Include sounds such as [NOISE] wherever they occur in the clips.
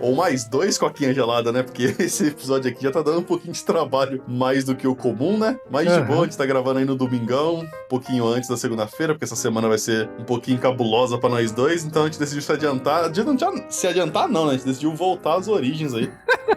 Ou mais dois coquinha gelada, né? Porque [LAUGHS] esse episódio aqui já tá dando um pouquinho de trabalho mais do que o comum, né? Mas de Aham. boa, a gente tá gravando aí no domingão, um pouquinho antes da segunda-feira, porque essa semana vai ser um pouquinho cabulosa pra nós dois, então a gente decidiu se adiantar. Se adiantar, não, né? A gente decidiu voltar às origens aí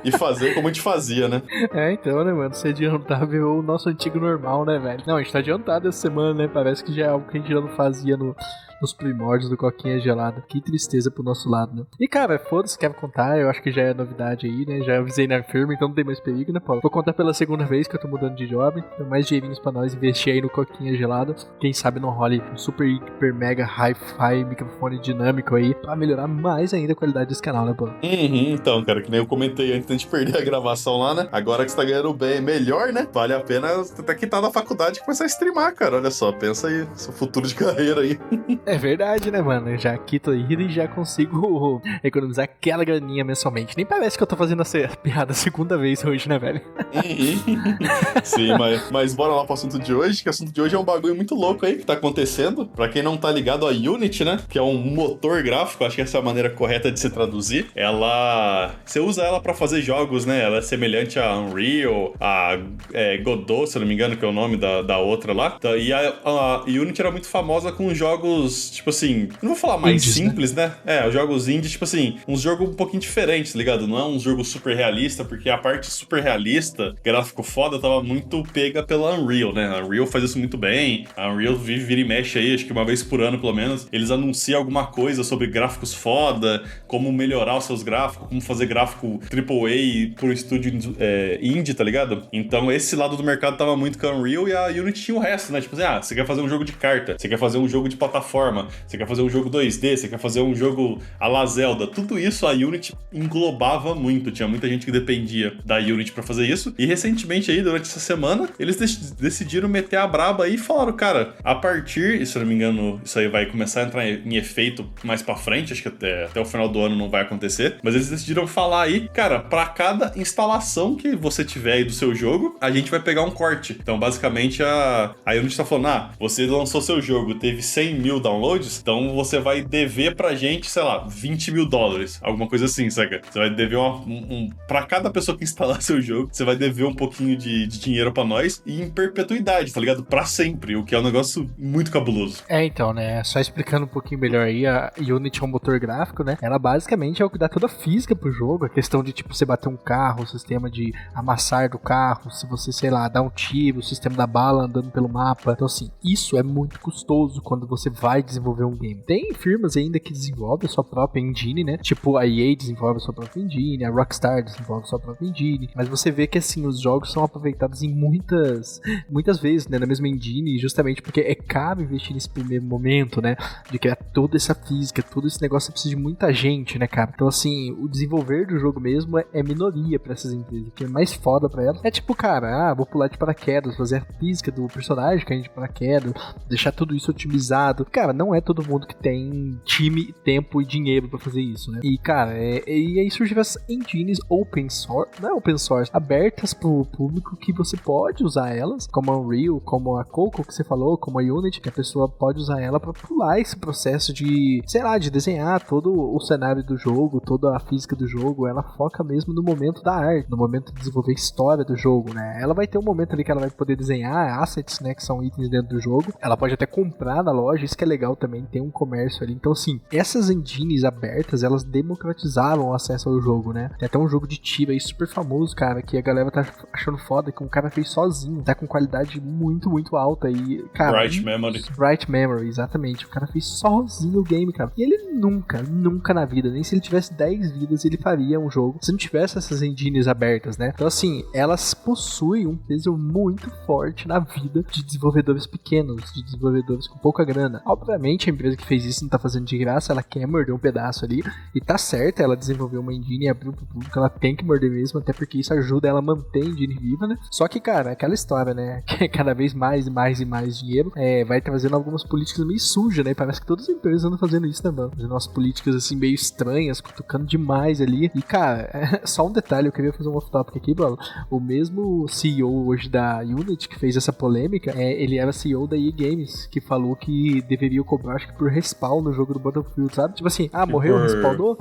e fazer como a gente fazia, né? [LAUGHS] É, então, né, mano? Se adiantar ver o nosso antigo normal, né, velho? Não, a gente tá adiantado essa semana, né? Parece que já é algo que a gente já não fazia no, nos primórdios do Coquinha Gelada. Que tristeza pro nosso lado, né? E, cara, foda-se, quer contar? Eu acho que já é novidade aí, né? Já avisei na firma, então não tem mais perigo, né, Paulo? Vou contar pela segunda vez que eu tô mudando de job. Então, mais dinheirinhos pra nós investir aí no Coquinha Gelada. Quem sabe não role um super, hiper, mega, hi-fi microfone dinâmico aí pra melhorar mais ainda a qualidade desse canal, né, Paulo? Uhum, então, cara, que nem eu comentei antes gente perder a gravação lá, né? Agora que você tá ganhando bem melhor, né? Vale a pena até quitar da faculdade e começar a streamar, cara. Olha só, pensa aí, seu futuro de [LAUGHS] carreira aí. É [LAUGHS] verdade, né, mano? Eu Já quito aí e já consigo [LAUGHS] economizar aquela graninha mensalmente. Nem parece que eu tô fazendo essa piada a segunda vez hoje, né, velho? [LAUGHS] Sim, mas, mas bora lá pro assunto de hoje, que o assunto de hoje é um bagulho muito louco aí que tá acontecendo. Pra quem não tá ligado, a Unity, né? Que é um motor gráfico, acho que essa é a maneira correta de se traduzir. Ela. Você usa ela pra fazer jogos, né? Ela é semelhante a Unreal, a é, Godot, se eu não me engano, que é o nome da, da outra lá. Então, E a, a Unity era muito famosa com jogos, tipo assim, não vou falar mais Indies, né? simples, né? É, os jogos indie, tipo assim, uns jogos um pouquinho diferentes, tá ligado? Não é um jogo super realista, porque a parte super realista, gráfico foda, tava muito pega pela Unreal, né? A Unreal faz isso muito bem. A Unreal vive, vira e mexe aí, acho que uma vez por ano, pelo menos, eles anunciam alguma coisa sobre gráficos foda, como melhorar os seus gráficos, como fazer gráfico AAA por estúdio é, indie, tá ligado? Então esse lado do mercado tava muito com a Unreal e a Unity tinha o resto, né? Tipo assim, ah, você quer fazer um jogo de carta, você quer fazer um jogo de plataforma, você quer fazer um jogo 2D, você quer fazer um jogo a la Zelda. Tudo isso a Unity englobava muito. Tinha muita gente que dependia da Unity pra fazer isso. E recentemente aí, durante essa semana, eles dec- decidiram meter a braba aí e falaram, cara, a partir, se eu não me engano, isso aí vai começar a entrar em efeito mais pra frente, acho que até, até o final do ano não vai acontecer, mas eles decidiram falar aí, cara, pra cada instalação que você tiver aí do seu jogo, a gente vai pegar um corte. Então, basicamente, a, a Unity tá falando, ah, você lançou seu jogo, teve 100 mil downloads, então você vai dever pra gente, sei lá, 20 mil dólares, alguma coisa assim, saca? Você vai dever uma, um, um... Pra cada pessoa que [LAUGHS] instalar seu jogo, você vai dever um pouquinho de, de dinheiro pra nós e em perpetuidade, tá ligado? Pra sempre, o que é um negócio muito cabuloso. É, então, né? Só explicando um pouquinho melhor aí, a Unity é um motor gráfico, né? Ela basicamente é o que dá toda a física pro jogo. A questão de, tipo, você bater um carro, o sistema de amassar do carro, se você, sei lá, dar um tiro, o sistema da bala andando pelo mapa. Então, assim, isso é muito custoso quando você vai desenvolver um game. Tem firmas ainda que desenvolvem a sua própria engine, né? Tipo, a EA desenvolve a sua própria engine, a Rockstar desenvolve a sua própria engine. Mas você vê que, assim, os jogos são aproveitados em muitas, muitas vezes, né? Na mesma engine, justamente porque é caro investir nesse primeiro momento, né? De criar toda essa física, todo esse negócio, você precisa de muita gente, né, cara? Então, assim, o desenvolver do jogo mesmo é, é minoria pra essas empresas. O que é mais foda pra elas é tipo, cara, ah, vou pular de paraquedas, fazer a física do personagem cair de paraquedas, deixar tudo isso otimizado. Cara, não é todo mundo que tem time, tempo e dinheiro pra fazer isso, né? E, cara, é, e aí surgiram as engines open source, não é open source, abertas pro público que você pode usar elas, como a Unreal, como a Coco que você falou, como a Unity, que a pessoa pode usar ela pra pular esse processo de, sei lá, de desenhar todo o cenário do jogo, toda a física do jogo. Ela foca mesmo no momento da arte, no momento de desenvolver a história do jogo, né? Ela vai ter um momento ali que ela vai poder desenhar assets, né, que são itens dentro do jogo. Ela pode até comprar na loja, isso que é legal também, tem um comércio ali. Então, assim, essas engines abertas, elas democratizavam o acesso ao jogo, né? Tem até um jogo de tiro aí super famoso, cara, que a galera tá achando foda, que um cara fez sozinho, tá com qualidade muito, muito alta e, cara... Bright Memory. Bright Memory, exatamente. O cara fez sozinho o game, cara. E ele nunca, nunca na vida, nem se ele tivesse 10 vidas, ele faria um jogo se não tivesse essas engines abertas, né? Então, assim, elas possuem um peso muito forte na vida de desenvolvedores pequenos, de desenvolvedores com pouca grana. Claramente a empresa que fez isso não tá fazendo de graça, ela quer morder um pedaço ali. E tá certo, ela desenvolveu uma engine e abriu pro público, ela tem que morder mesmo, até porque isso ajuda ela a manter a engine viva, né? Só que, cara, aquela história, né? [LAUGHS] Que é cada vez mais e mais e mais dinheiro, é, vai trazendo algumas políticas meio sujas, né? Parece que todas as empresas andam fazendo isso, né, mano? Fazendo umas políticas assim meio estranhas, cutucando demais ali. E, cara, [LAUGHS] só um detalhe, eu queria fazer um off-topic aqui, bro. O mesmo CEO hoje da Unity que fez essa polêmica, é, ele era CEO da EA Games, que falou que deveria cobrar, acho que por respawn no jogo do Battlefield, sabe? Tipo assim, ah, morreu, respawnou?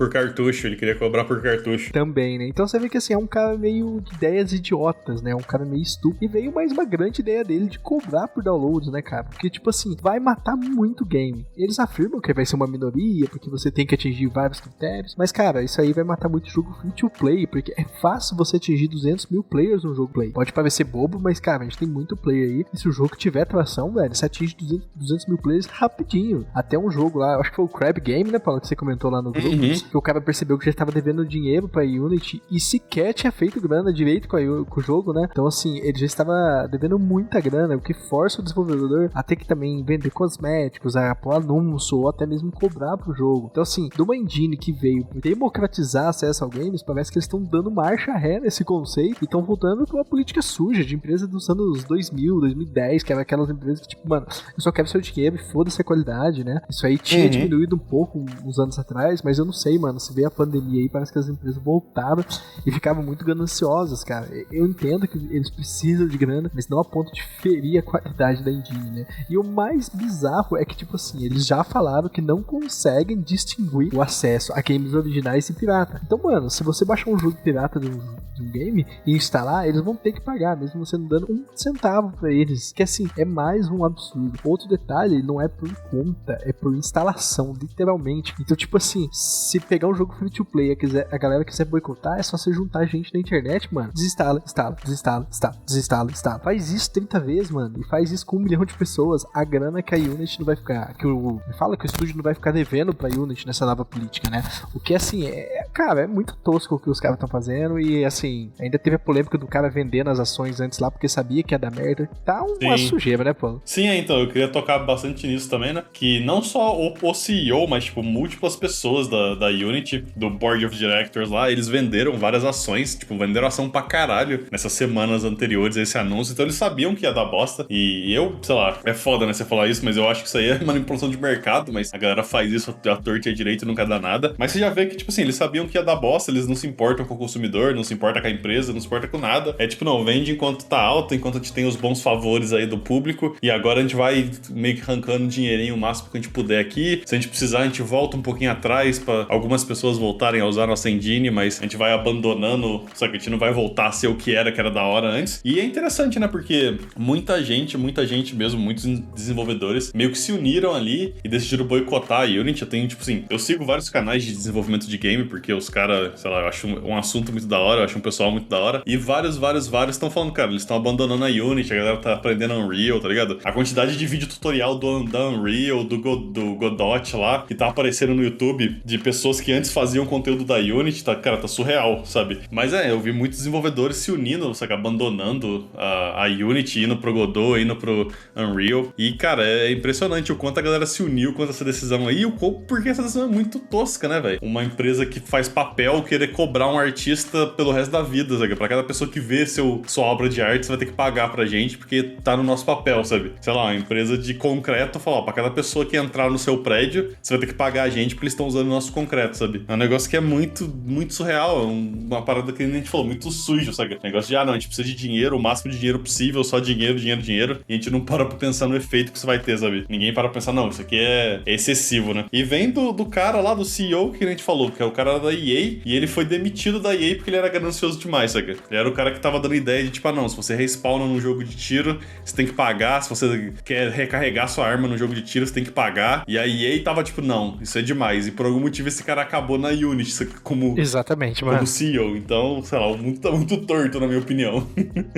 Por cartucho, ele queria cobrar por cartucho. Também, né? Então você vê que assim, é um cara meio de ideias idiotas, né? Um cara meio estúpido. E veio mais uma grande ideia dele de cobrar por downloads, né, cara? Porque, tipo assim, vai matar muito game. Eles afirmam que vai ser uma minoria, porque você tem que atingir vários critérios. Mas, cara, isso aí vai matar muito jogo free to play, porque é fácil você atingir 200 mil players no jogo play. Pode parecer bobo, mas, cara, a gente tem muito player aí. E se o jogo tiver tração, velho, você atinge 200, 200 mil players rapidinho. Até um jogo lá, acho que foi o Crab Game, né, Paulo, que você comentou lá no grupo. Uhum que o cara percebeu que já estava devendo dinheiro pra Unity e sequer tinha feito grana direito com, a, com o jogo, né? Então, assim, ele já estava devendo muita grana, o que força o desenvolvedor a ter que também vender cosméticos, a pôr anúncio ou até mesmo cobrar pro jogo. Então, assim, de uma engine que veio democratizar acesso ao games, parece que eles estão dando marcha ré nesse conceito e estão voltando pra uma política suja de empresa dos anos 2000, 2010, que era aquelas empresas que, tipo, mano, eu só quero seu dinheiro e foda-se a qualidade, né? Isso aí tinha uhum. diminuído um pouco uns anos atrás, mas eu não sei, mano. Se veio a pandemia aí, parece que as empresas voltaram e ficavam muito gananciosas, cara. Eu entendo que eles precisam de grana, mas não a ponto de ferir a qualidade da engine, né? E o mais bizarro é que, tipo assim, eles já falaram que não conseguem distinguir o acesso a games originais e pirata. Então, mano, se você baixar um jogo pirata de um, de um game e instalar, eles vão ter que pagar, mesmo você não dando um centavo para eles. Que assim, é mais um absurdo. Outro detalhe, não é por conta, é por instalação, literalmente. Então, tipo assim, se pegar um jogo free to play a, a galera quiser boicotar, é só você juntar gente na internet, mano. Desinstala, instala, desinstala, instala, desinstala, instala. Faz isso 30 vezes, mano. E faz isso com um milhão de pessoas. A grana que a Unity não vai ficar. Que o. Fala que o estúdio não vai ficar devendo pra Unity nessa nova política, né? O que assim, é. Cara, é muito tosco o que os caras estão fazendo. E assim, ainda teve a polêmica do cara vendendo as ações antes lá porque sabia que ia dar merda. Tá uma Sim. sujeira, né, Paulo? Sim, é, então, eu queria tocar bastante nisso também, né? Que não só o, o CEO, mas, tipo, múltiplas pessoas da, da Unity do Board of Directors lá, eles venderam várias ações, tipo, venderam ação pra caralho nessas semanas anteriores a esse anúncio, então eles sabiam que ia dar bosta. E eu, sei lá, é foda, né, você falar isso, mas eu acho que isso aí é [LAUGHS] manipulação de mercado, mas a galera faz isso a torta e a direito e nunca dá nada. Mas você já vê que, tipo assim, eles sabiam que ia dar bosta, eles não se importam com o consumidor, não se importa com a empresa, não se importa com nada. É tipo, não, vende enquanto tá alto, enquanto a gente tem os bons favores aí do público, e agora a gente vai meio que arrancando dinheirinho o máximo que a gente puder aqui. Se a gente precisar, a gente volta um pouquinho atrás para algumas pessoas voltarem a usar nossa engine, mas a gente vai abandonando, só que a gente não vai voltar a ser o que era, que era da hora antes. E é interessante, né? Porque muita gente, muita gente mesmo, muitos desenvolvedores meio que se uniram ali e decidiram boicotar a Unity. Eu tenho, tipo assim, eu sigo vários canais de desenvolvimento de game, porque os caras, sei lá, eu acho um, assunto muito da hora, eu acho um pessoal muito da hora. E vários, vários, vários estão falando, cara, eles estão abandonando a Unity, a galera tá aprendendo Unreal, tá ligado? A quantidade de vídeo tutorial do, da Unreal, do, do Godot lá, que tá aparecendo no YouTube, de pessoas que antes faziam conteúdo da Unity, tá, cara, tá surreal, sabe? Mas é, eu vi muitos desenvolvedores se unindo, sabe, abandonando a, a Unity, indo pro Godot, indo pro Unreal. E, cara, é impressionante o quanto a galera se uniu contra essa decisão aí, o porque essa decisão é muito tosca, né, velho? Uma empresa que faz papel querer cobrar um artista pelo resto da vida, sabe? Pra cada pessoa que vê seu, sua obra de arte, você vai ter que pagar pra gente, porque tá no nosso papel, sabe? Sei lá, uma empresa de concreto fala, ó, pra cada pessoa que entrar no seu prédio, você vai ter que pagar a gente porque eles estão usando o nosso concreto, sabe? É um negócio que é muito, muito surreal. É uma parada que a gente falou, muito sujo, sabe? Negócio de, ah, não, a gente precisa de dinheiro, o máximo de dinheiro possível, só dinheiro, dinheiro, dinheiro. E a gente não para pra pensar no efeito que isso vai ter, sabe? Ninguém para pra pensar, não, isso aqui é, é excessivo, né? E vem do, do cara lá, do CEO que a gente falou, que é o cara da EA, e ele foi demitido da EA porque ele era ganancioso demais, sabe? Ele era o cara que tava dando ideia de, tipo, ah, não, se você respawna num jogo de tiro, você tem que pagar. Se você quer recarregar sua arma no jogo de tiro, você tem que pagar. E a EA tava tipo, não, isso é demais. E por algum motivo esse cara acabou na Unity como, Exatamente, como CEO. Então, sei lá, o mundo tá muito torto, na minha opinião.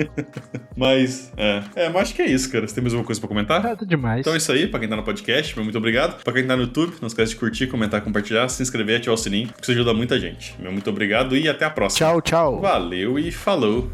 [LAUGHS] mas, é. É, mas acho que é isso, cara. Você tem mais alguma coisa pra comentar? Nada demais. Então é isso aí, pra quem tá no podcast, muito obrigado. Pra quem tá no YouTube, não esquece de curtir, comentar, compartilhar, se inscrever, ativar o sininho, porque isso ajuda muita gente. Meu muito obrigado e até a próxima. Tchau, tchau. Valeu e falou.